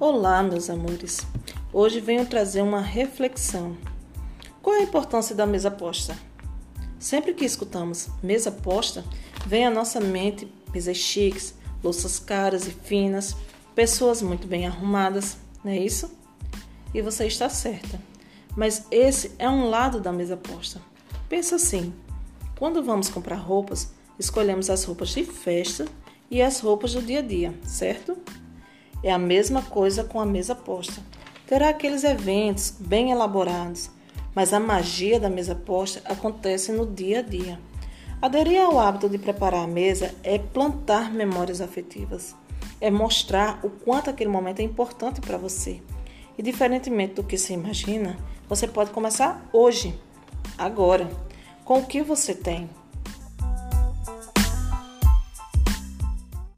Olá, meus amores. Hoje venho trazer uma reflexão. Qual é a importância da mesa posta? Sempre que escutamos mesa posta, vem à nossa mente mesas chiques, louças caras e finas, pessoas muito bem arrumadas, não é isso? E você está certa. Mas esse é um lado da mesa posta. Pensa assim: quando vamos comprar roupas, escolhemos as roupas de festa e as roupas do dia a dia, certo? É a mesma coisa com a mesa posta. Terá aqueles eventos bem elaborados, mas a magia da mesa posta acontece no dia a dia. Aderir ao hábito de preparar a mesa é plantar memórias afetivas, é mostrar o quanto aquele momento é importante para você. E diferentemente do que se imagina, você pode começar hoje, agora, com o que você tem.